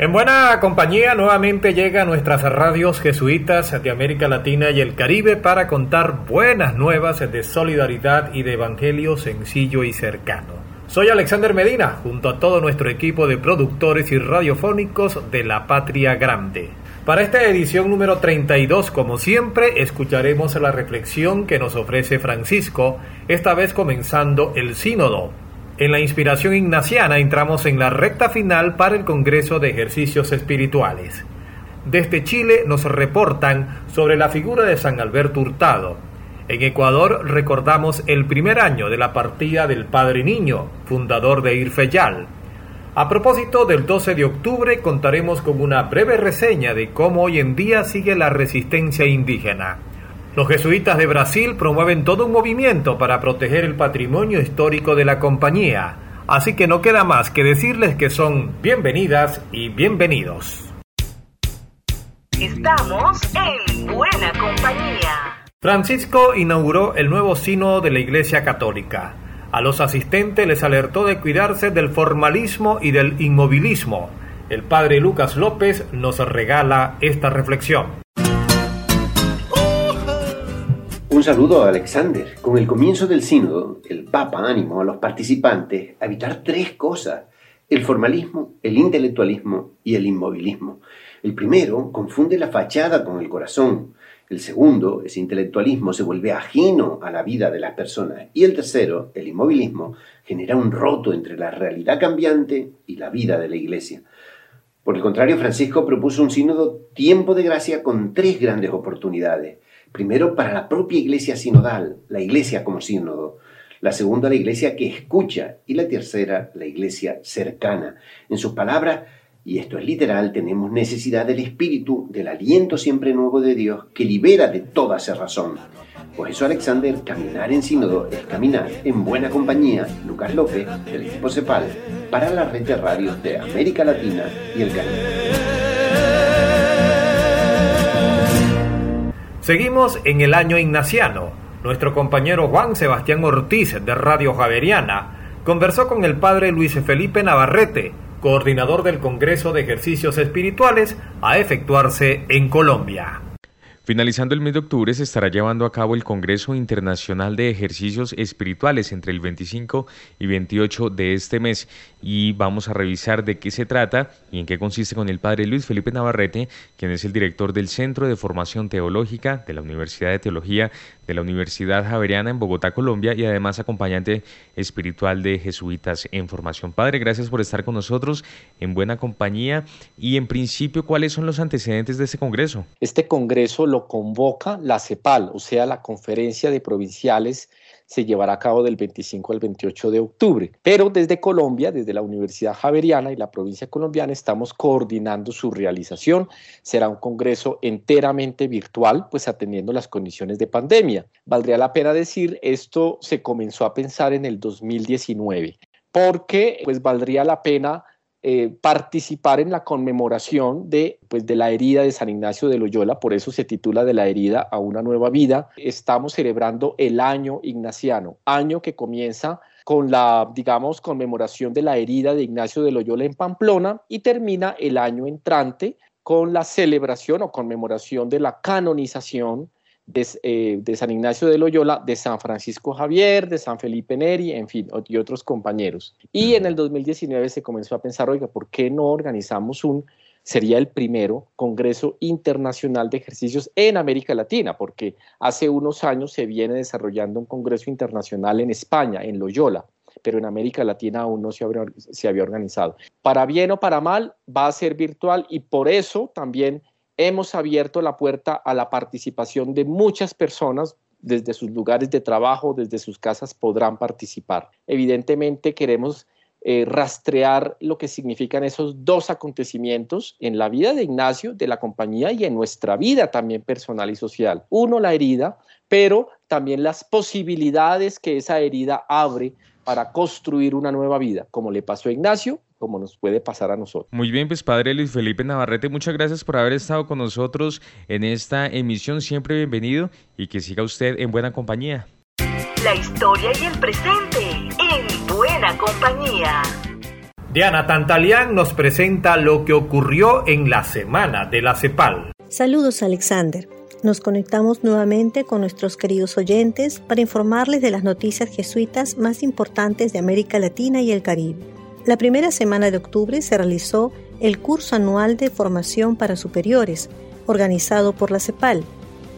En buena compañía nuevamente llega a nuestras radios jesuitas de América Latina y el Caribe para contar buenas nuevas de solidaridad y de evangelio sencillo y cercano. Soy Alexander Medina, junto a todo nuestro equipo de productores y radiofónicos de La Patria Grande. Para esta edición número 32, como siempre, escucharemos la reflexión que nos ofrece Francisco, esta vez comenzando el sínodo, en la inspiración ignaciana entramos en la recta final para el Congreso de Ejercicios Espirituales. Desde Chile nos reportan sobre la figura de San Alberto Hurtado. En Ecuador recordamos el primer año de la partida del Padre Niño, fundador de Irfeyal. A propósito del 12 de octubre contaremos con una breve reseña de cómo hoy en día sigue la resistencia indígena. Los jesuitas de Brasil promueven todo un movimiento para proteger el patrimonio histórico de la compañía, así que no queda más que decirles que son bienvenidas y bienvenidos. Estamos en buena compañía. Francisco inauguró el nuevo sínodo de la Iglesia Católica. A los asistentes les alertó de cuidarse del formalismo y del inmovilismo. El padre Lucas López nos regala esta reflexión. Un saludo a Alexander. Con el comienzo del sínodo, el Papa animó a los participantes a evitar tres cosas, el formalismo, el intelectualismo y el inmovilismo. El primero confunde la fachada con el corazón. El segundo, ese intelectualismo, se vuelve ajeno a la vida de las personas. Y el tercero, el inmovilismo, genera un roto entre la realidad cambiante y la vida de la Iglesia. Por el contrario, Francisco propuso un sínodo tiempo de gracia con tres grandes oportunidades. Primero, para la propia iglesia sinodal, la iglesia como sínodo. La segunda, la iglesia que escucha. Y la tercera, la iglesia cercana. En sus palabras, y esto es literal, tenemos necesidad del espíritu, del aliento siempre nuevo de Dios que libera de toda razón. Por eso, Alexander, caminar en sínodo es caminar en buena compañía. Lucas López, del equipo CEPAL, para la red de radios de América Latina y el Caribe. Seguimos en el año ignaciano. Nuestro compañero Juan Sebastián Ortiz de Radio Javeriana conversó con el padre Luis Felipe Navarrete, coordinador del Congreso de Ejercicios Espirituales a efectuarse en Colombia. Finalizando el mes de octubre se estará llevando a cabo el Congreso Internacional de Ejercicios Espirituales entre el 25 y 28 de este mes y vamos a revisar de qué se trata y en qué consiste con el padre Luis Felipe Navarrete, quien es el director del Centro de Formación Teológica de la Universidad de Teología de la Universidad Javeriana en Bogotá, Colombia y además acompañante espiritual de Jesuitas en Formación. Padre, gracias por estar con nosotros en buena compañía y en principio, ¿cuáles son los antecedentes de este Congreso? Este Congreso lo convoca la CEPAL, o sea, la Conferencia de Provinciales se llevará a cabo del 25 al 28 de octubre. Pero desde Colombia, desde la Universidad Javeriana y la provincia colombiana, estamos coordinando su realización. Será un congreso enteramente virtual, pues atendiendo las condiciones de pandemia. Valdría la pena decir, esto se comenzó a pensar en el 2019, porque pues valdría la pena eh, participar en la conmemoración de, pues, de la herida de San Ignacio de Loyola, por eso se titula De la herida a una nueva vida. Estamos celebrando el año ignaciano, año que comienza con la, digamos, conmemoración de la herida de Ignacio de Loyola en Pamplona y termina el año entrante con la celebración o conmemoración de la canonización eh, de, San Ignacio de Loyola, de San Francisco Javier, de San Felipe Neri, en fin, y otros compañeros. Y en el 2019 se comenzó a pensar, oiga, ¿por qué no organizamos un, sería el primero Congreso Internacional de Ejercicios en América Latina? Porque hace unos años se viene desarrollando un Congreso Internacional en España, en Loyola pero en América Latina aún no se había, se había organizado. Para bien o para mal, va a ser virtual y por eso también hemos abierto la puerta a la participación de muchas personas desde sus lugares de trabajo, desde sus casas podrán participar. Evidentemente queremos eh, rastrear lo que significan esos dos acontecimientos en la vida de Ignacio, de la compañía y en nuestra vida también personal y social. Uno, la herida, pero también las posibilidades que esa herida abre para construir una nueva vida, como le pasó a Ignacio, como nos puede pasar a nosotros. Muy bien, pues Padre Luis Felipe Navarrete, muchas gracias por haber estado con nosotros en esta emisión. Siempre bienvenido y que siga usted en buena compañía. La historia y el presente en buena compañía. Diana Tantalián nos presenta lo que ocurrió en la semana de la CEPAL. Saludos, Alexander. Nos conectamos nuevamente con nuestros queridos oyentes para informarles de las noticias jesuitas más importantes de América Latina y el Caribe. La primera semana de octubre se realizó el curso anual de formación para superiores, organizado por la CEPAL,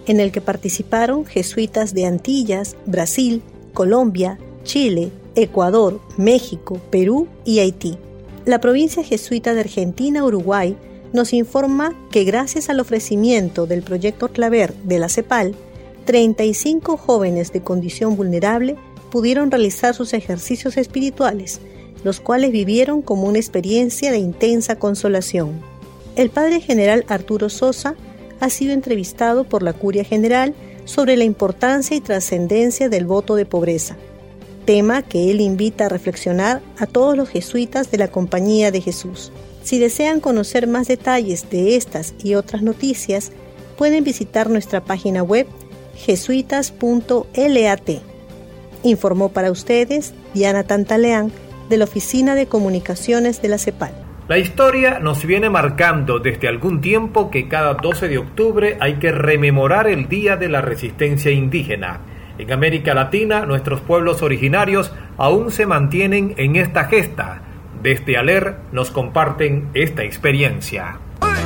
en el que participaron jesuitas de Antillas, Brasil, Colombia, Chile, Ecuador, México, Perú y Haití. La provincia jesuita de Argentina-Uruguay nos informa que gracias al ofrecimiento del proyecto Claver de la CEPAL, 35 jóvenes de condición vulnerable pudieron realizar sus ejercicios espirituales, los cuales vivieron como una experiencia de intensa consolación. El padre general Arturo Sosa ha sido entrevistado por la Curia General sobre la importancia y trascendencia del voto de pobreza, tema que él invita a reflexionar a todos los jesuitas de la Compañía de Jesús. Si desean conocer más detalles de estas y otras noticias, pueden visitar nuestra página web jesuitas.lat. Informó para ustedes Diana Tantaleán de la Oficina de Comunicaciones de la CEPAL. La historia nos viene marcando desde algún tiempo que cada 12 de octubre hay que rememorar el Día de la Resistencia Indígena. En América Latina, nuestros pueblos originarios aún se mantienen en esta gesta desde Aler nos comparten esta experiencia.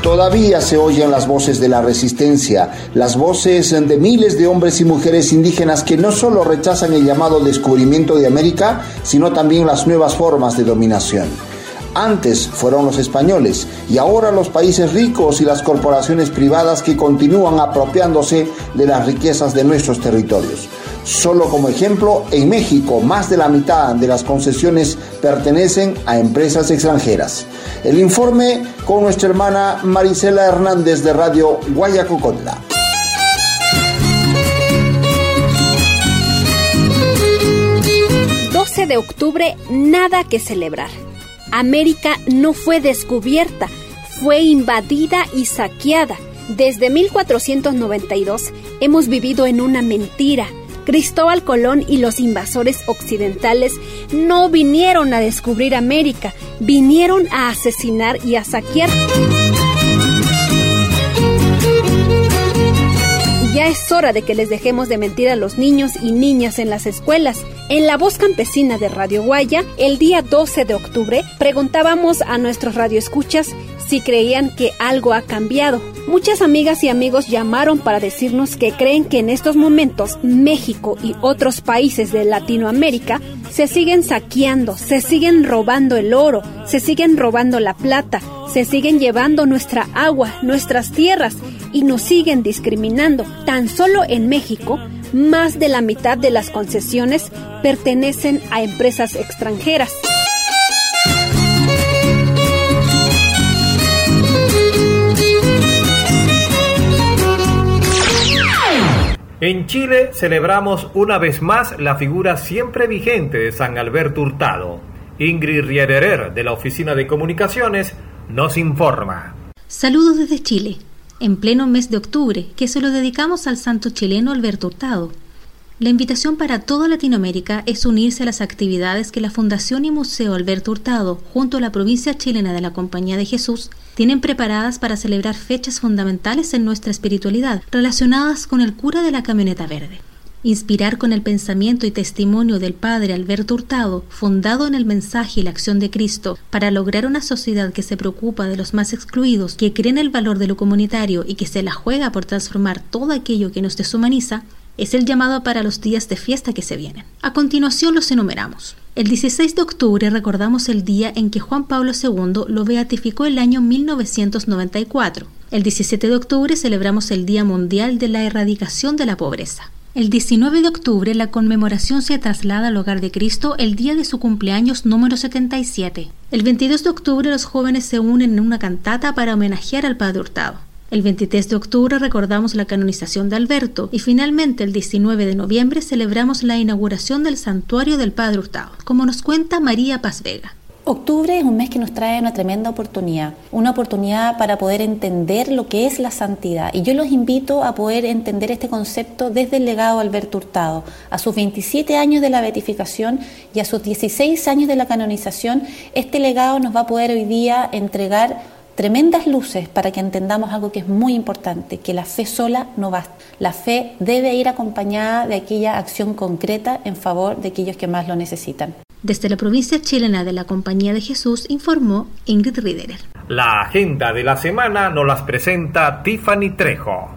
Todavía se oyen las voces de la resistencia, las voces de miles de hombres y mujeres indígenas que no solo rechazan el llamado descubrimiento de América, sino también las nuevas formas de dominación. Antes fueron los españoles y ahora los países ricos y las corporaciones privadas que continúan apropiándose de las riquezas de nuestros territorios. Solo como ejemplo, en México más de la mitad de las concesiones pertenecen a empresas extranjeras. El informe con nuestra hermana Marisela Hernández de Radio Guayacocotla. de octubre, nada que celebrar. América no fue descubierta, fue invadida y saqueada. Desde 1492 hemos vivido en una mentira Cristóbal Colón y los invasores occidentales no vinieron a descubrir América, vinieron a asesinar y a saquear. Ya es hora de que les dejemos de mentir a los niños y niñas en las escuelas. En la voz campesina de Radio Guaya, el día 12 de octubre, preguntábamos a nuestros radioescuchas si creían que algo ha cambiado. Muchas amigas y amigos llamaron para decirnos que creen que en estos momentos México y otros países de Latinoamérica se siguen saqueando, se siguen robando el oro, se siguen robando la plata, se siguen llevando nuestra agua, nuestras tierras y nos siguen discriminando. Tan solo en México, más de la mitad de las concesiones pertenecen a empresas extranjeras. En Chile celebramos una vez más la figura siempre vigente de San Alberto Hurtado. Ingrid Riederer de la Oficina de Comunicaciones nos informa. Saludos desde Chile, en pleno mes de octubre, que se lo dedicamos al santo chileno Alberto Hurtado. La invitación para toda Latinoamérica es unirse a las actividades que la Fundación y Museo Alberto Hurtado, junto a la provincia chilena de la Compañía de Jesús, tienen preparadas para celebrar fechas fundamentales en nuestra espiritualidad relacionadas con el cura de la camioneta verde. Inspirar con el pensamiento y testimonio del Padre Alberto Hurtado, fundado en el mensaje y la acción de Cristo, para lograr una sociedad que se preocupa de los más excluidos, que cree en el valor de lo comunitario y que se la juega por transformar todo aquello que nos deshumaniza, es el llamado para los días de fiesta que se vienen. A continuación los enumeramos. El 16 de octubre recordamos el día en que Juan Pablo II lo beatificó el año 1994. El 17 de octubre celebramos el Día Mundial de la Erradicación de la Pobreza. El 19 de octubre la conmemoración se traslada al hogar de Cristo el día de su cumpleaños número 77. El 22 de octubre los jóvenes se unen en una cantata para homenajear al Padre Hurtado. El 23 de octubre recordamos la canonización de Alberto y finalmente el 19 de noviembre celebramos la inauguración del santuario del Padre Hurtado, como nos cuenta María Paz Vega. Octubre es un mes que nos trae una tremenda oportunidad, una oportunidad para poder entender lo que es la santidad. Y yo los invito a poder entender este concepto desde el legado de Alberto Hurtado. A sus 27 años de la beatificación y a sus 16 años de la canonización, este legado nos va a poder hoy día entregar tremendas luces para que entendamos algo que es muy importante, que la fe sola no basta. La fe debe ir acompañada de aquella acción concreta en favor de aquellos que más lo necesitan. Desde la provincia chilena de la Compañía de Jesús informó Ingrid Riederer. La agenda de la semana nos las presenta Tiffany Trejo.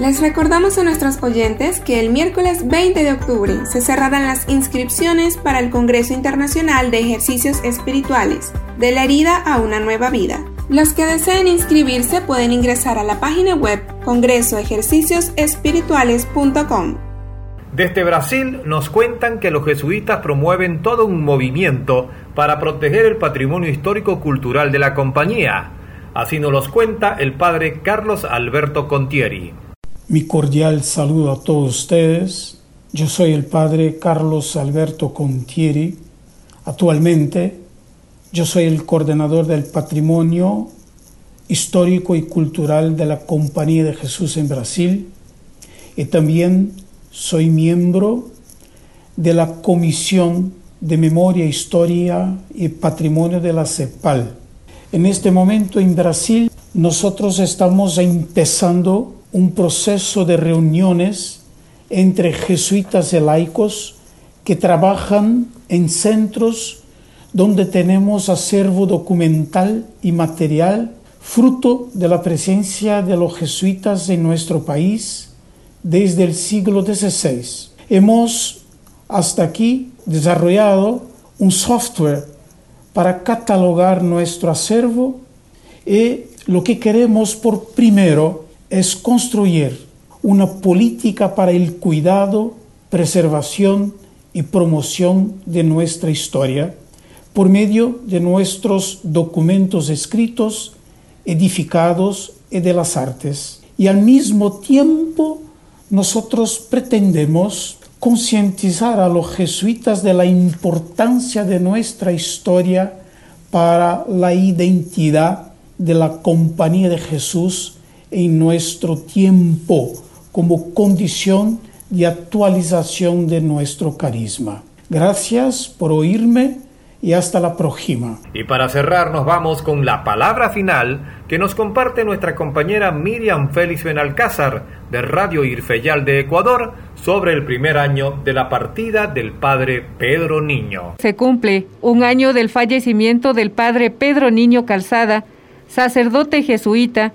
Les recordamos a nuestros oyentes que el miércoles 20 de octubre se cerrarán las inscripciones para el Congreso Internacional de Ejercicios Espirituales, de la herida a una nueva vida. Los que deseen inscribirse pueden ingresar a la página web congresoejerciciosespirituales.com. Desde Brasil nos cuentan que los jesuitas promueven todo un movimiento para proteger el patrimonio histórico cultural de la compañía. Así nos los cuenta el padre Carlos Alberto Contieri. Mi cordial saludo a todos ustedes. Yo soy el padre Carlos Alberto Contieri. Actualmente yo soy el coordinador del patrimonio histórico y cultural de la Compañía de Jesús en Brasil y también soy miembro de la Comisión de Memoria, Historia y Patrimonio de la CEPAL. En este momento en Brasil nosotros estamos empezando un proceso de reuniones entre jesuitas y laicos que trabajan en centros donde tenemos acervo documental y material fruto de la presencia de los jesuitas en nuestro país desde el siglo XVI. Hemos hasta aquí desarrollado un software para catalogar nuestro acervo y lo que queremos por primero es construir una política para el cuidado, preservación y promoción de nuestra historia por medio de nuestros documentos escritos, edificados y de las artes. Y al mismo tiempo nosotros pretendemos concientizar a los jesuitas de la importancia de nuestra historia para la identidad de la compañía de Jesús en nuestro tiempo como condición de actualización de nuestro carisma. Gracias por oírme y hasta la próxima. Y para cerrar nos vamos con la palabra final que nos comparte nuestra compañera Miriam Félix Benalcázar de Radio Irfeyal de Ecuador sobre el primer año de la partida del padre Pedro Niño. Se cumple un año del fallecimiento del padre Pedro Niño Calzada, sacerdote jesuita,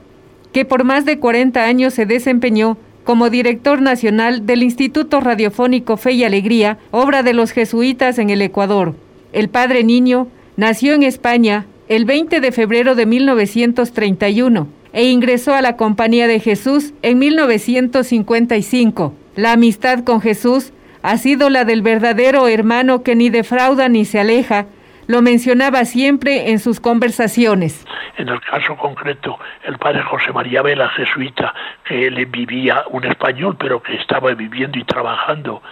que por más de 40 años se desempeñó como director nacional del Instituto Radiofónico Fe y Alegría, obra de los jesuitas en el Ecuador. El padre Niño nació en España el 20 de febrero de 1931 e ingresó a la Compañía de Jesús en 1955. La amistad con Jesús ha sido la del verdadero hermano que ni defrauda ni se aleja, lo mencionaba siempre en sus conversaciones. En el caso concreto, el padre José María Vela, jesuita, que él vivía un español, pero que estaba viviendo y trabajando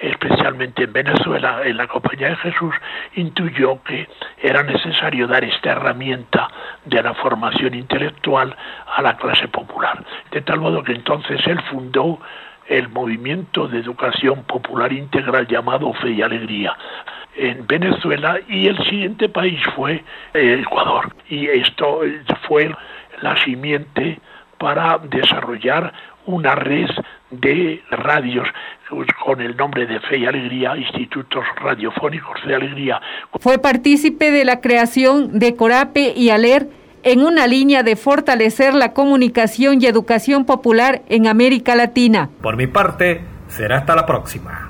especialmente en Venezuela, en la Compañía de Jesús, intuyó que era necesario dar esta herramienta de la formación intelectual a la clase popular. De tal modo que entonces él fundó el movimiento de educación popular integral llamado Fe y Alegría en Venezuela y el siguiente país fue eh, Ecuador. Y esto fue la simiente para desarrollar una red de radios con el nombre de Fe y Alegría, Institutos Radiofónicos de Alegría. Fue partícipe de la creación de Corape y Aler en una línea de fortalecer la comunicación y educación popular en América Latina. Por mi parte, será hasta la próxima.